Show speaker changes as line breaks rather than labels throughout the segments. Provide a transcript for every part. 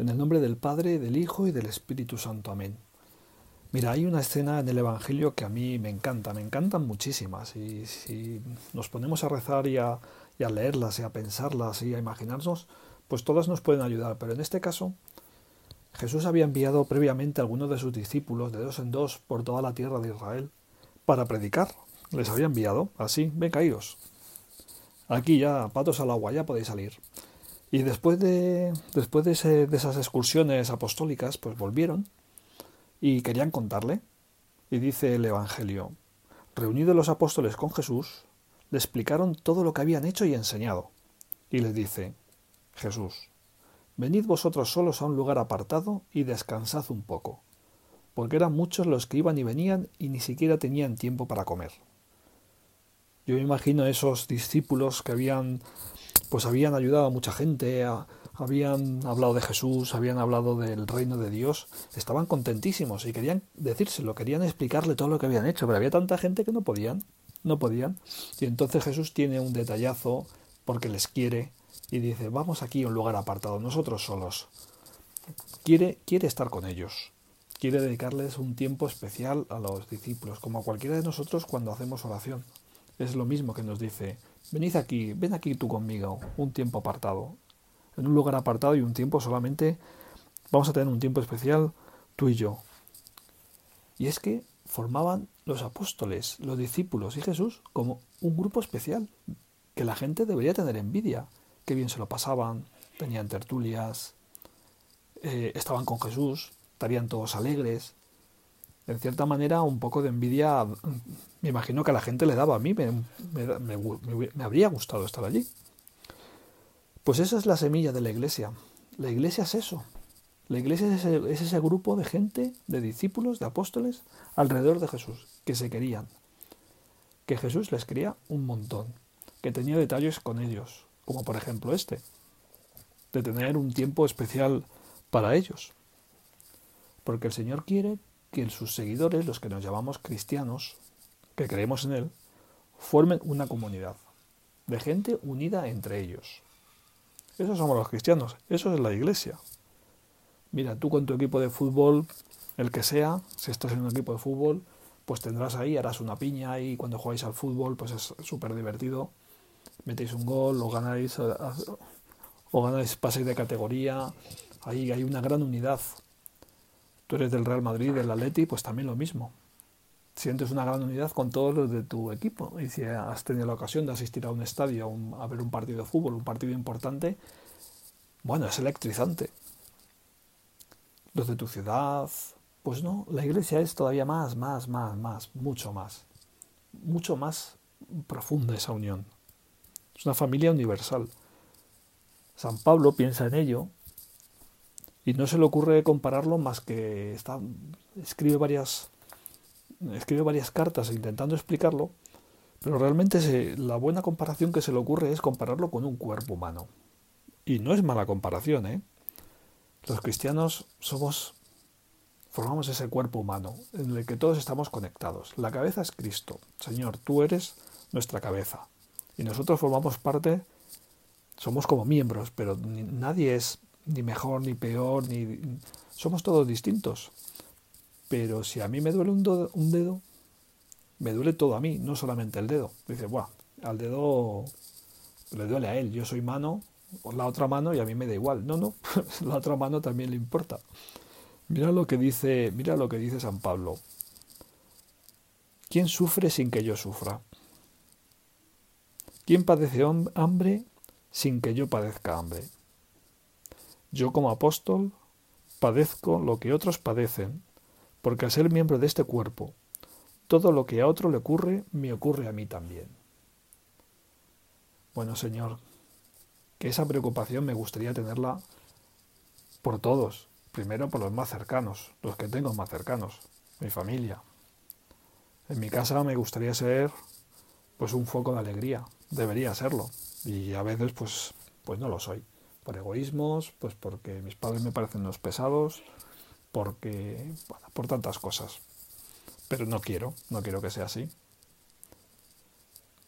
En el nombre del Padre, del Hijo y del Espíritu Santo. Amén. Mira, hay una escena en el Evangelio que a mí me encanta, me encantan muchísimas. Y si nos ponemos a rezar y a, leerlas y a pensarlas y a imaginarnos, pues todas nos pueden ayudar. Pero en este caso, Jesús había enviado previamente a algunos de sus discípulos de dos en dos por toda la tierra de Israel para predicar. Les había enviado así, ven caídos. Aquí ya, patos al agua, ya podéis salir. Y después de, después de, esas excursiones apostólicas, pues volvieron y querían contarle. Y dice el Evangelio, reunidos los apóstoles con Jesús, le explicaron todo lo que habían hecho y enseñado. Y les dice, Jesús, venid vosotros solos a un lugar apartado y descansad un poco, porque eran muchos los que iban y venían y ni siquiera tenían tiempo para comer. Yo me imagino esos discípulos que habían pues habían ayudado a mucha gente, habían hablado de Jesús, habían hablado del reino de Dios, estaban contentísimos y querían decírselo, querían explicarle todo lo que habían hecho, pero había tanta gente que no podían, no podían. Y entonces Jesús tiene un detallazo porque les quiere y dice, vamos aquí a un lugar apartado, nosotros solos. Quiere, quiere estar con ellos, quiere dedicarles un tiempo especial a los discípulos, como a cualquiera de nosotros cuando hacemos oración. Es lo mismo que nos dice, venid aquí, ven aquí tú conmigo, un tiempo apartado. En un lugar apartado y un tiempo solamente vamos a tener un tiempo especial tú y yo. Y es que formaban los apóstoles, los discípulos y Jesús como un grupo especial, que la gente debería tener envidia, que bien se lo pasaban, tenían tertulias, eh, estaban con Jesús, estarían todos alegres, en cierta manera, un poco de envidia, me imagino que a la gente le daba a mí, me, me, habría gustado estar allí. Pues esa es la semilla de la iglesia. La iglesia es eso. La iglesia es ese, es ese grupo de gente, de discípulos, de apóstoles, alrededor de Jesús, que se querían. Que Jesús les quería un montón, que tenía detalles con ellos, como por ejemplo este, de tener un tiempo especial para ellos. Porque el Señor quiere que sus seguidores, los que nos llamamos cristianos, que creemos en Él, formen una comunidad de gente unida entre ellos. Esos somos los cristianos, eso es la iglesia. Mira, tú con tu equipo de fútbol, el que sea, si estás en un equipo de fútbol, pues tendrás ahí, harás una piña y cuando jugáis al fútbol, pues es súper divertido. Metéis un gol o ganáis, o ganáis pases de categoría. Ahí hay una gran unidad tú eres del Real Madrid, del Atleti, pues también lo mismo. Sientes una gran unidad con todos los de tu equipo. Y si has tenido la ocasión de asistir a un estadio, a, ver un partido de fútbol, un partido importante, bueno, es electrizante. Los de tu ciudad, pues no, la iglesia es todavía más, más, más, más, mucho más. Mucho más profunda esa unión. Es una familia universal. San Pablo piensa en ello y no se le ocurre compararlo más que está, escribe varias escribe varias cartas intentando explicarlo, pero realmente la buena comparación que se le ocurre es compararlo con un cuerpo humano. Y no es mala comparación, ¿eh? Los cristianos somos formamos ese cuerpo humano en el que todos estamos conectados. La cabeza es Cristo. Señor, tú eres nuestra cabeza. Y nosotros formamos parte, somos como miembros, pero nadie es ni mejor ni peor, ni somos todos distintos. Pero si a mí me duele un, dedo, me duele todo a mí, no solamente el dedo. Dice, Buah, al dedo le duele a él, yo soy mano, la otra mano y a mí me da igual. No, no, la otra mano también le importa. Mira lo que dice, mira lo que dice San Pablo. ¿Quién sufre sin que yo sufra? ¿Quién padece hambre sin que yo padezca hambre? Yo como apóstol padezco lo que otros padecen, porque al ser miembro de este cuerpo, todo lo que a otro le ocurre, me ocurre a mí también. Bueno, Señor, que esa preocupación me gustaría tenerla por todos, primero por los más cercanos, los que tengo más cercanos, mi familia. En mi casa me gustaría ser pues un foco de alegría, debería serlo, y a veces pues pues no lo soy por egoísmos, pues porque mis padres me parecen unos pesados, porque, bueno, por tantas cosas. Pero no quiero, no quiero que sea así.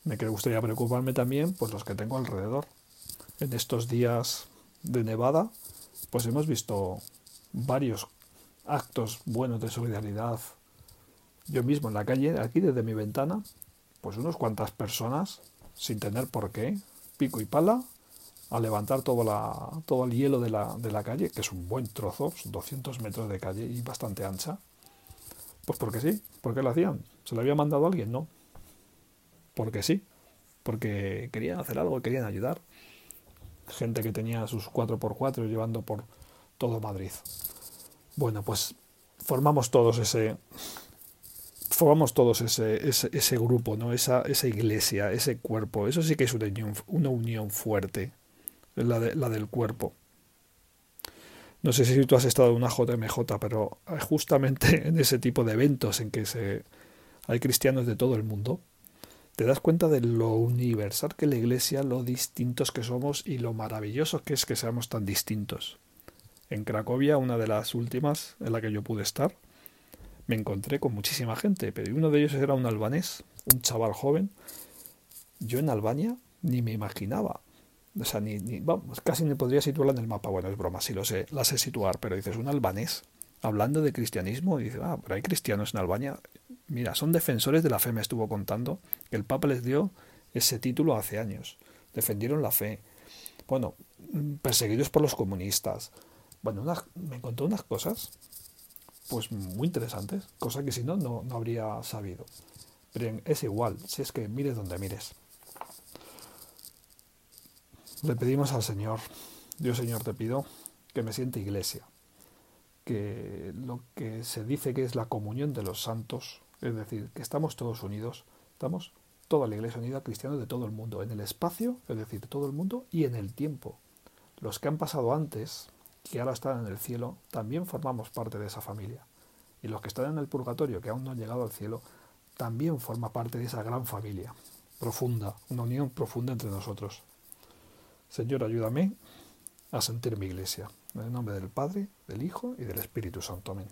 Me gustaría preocuparme también por los que tengo alrededor. En estos días de nevada, pues hemos visto varios actos buenos de solidaridad. Yo mismo en la calle, aquí desde mi ventana, pues unas cuantas personas, sin tener por qué, pico y pala, a levantar todo, la, todo el hielo de la, de la calle, que es un buen trozo, 200 metros de calle y bastante ancha. Pues porque sí, porque lo hacían. ¿Se lo había mandado a alguien? No. Porque sí, porque querían hacer algo, querían ayudar. Gente que tenía sus 4x4 llevando por todo Madrid. Bueno, pues formamos todos ese formamos todos ese, ese, grupo, ¿no? Esa, esa iglesia, ese cuerpo. Eso sí que es una unión fuerte, la, de, la del cuerpo. No sé si tú has estado en una JMJ, pero justamente en ese tipo de eventos en que se, hay cristianos de todo el mundo, te das cuenta de lo universal que la iglesia, lo distintos que somos y lo maravilloso que es que seamos tan distintos. En Cracovia, una de las últimas en la que yo pude estar, me encontré con muchísima gente, pero uno de ellos era un albanés, un chaval joven. Yo en Albania ni me imaginaba. O sea, ni, ni vamos, casi ni podría situarla en el mapa. Bueno, es broma, sí lo sé, la sé situar, pero dices, un albanés hablando de cristianismo, y dices, ah, pero hay cristianos en Albania. Mira, son defensores de la fe, me estuvo contando, que el Papa les dio ese título hace años. Defendieron la fe. Bueno, perseguidos por los comunistas, bueno, me contó unas cosas, pues muy interesantes, cosa que si no, no, habría sabido. Pero es igual, si es que mires donde mires. Le pedimos al Señor, Dios Señor te pido, que me siente iglesia, que lo que se dice que es la comunión de los santos, es decir, que estamos todos unidos, estamos toda la iglesia unida, cristianos de todo el mundo, en el espacio, es decir, todo el mundo, y en el tiempo. Los que han pasado antes, que ahora están en el cielo, también formamos parte de esa familia. Y los que están en el purgatorio, que aún no han llegado al cielo, también forma parte de esa gran familia, profunda, una unión profunda entre nosotros. Señor, ayúdame a sentir mi iglesia. En el nombre del Padre, del Hijo y del Espíritu Santo. Amén.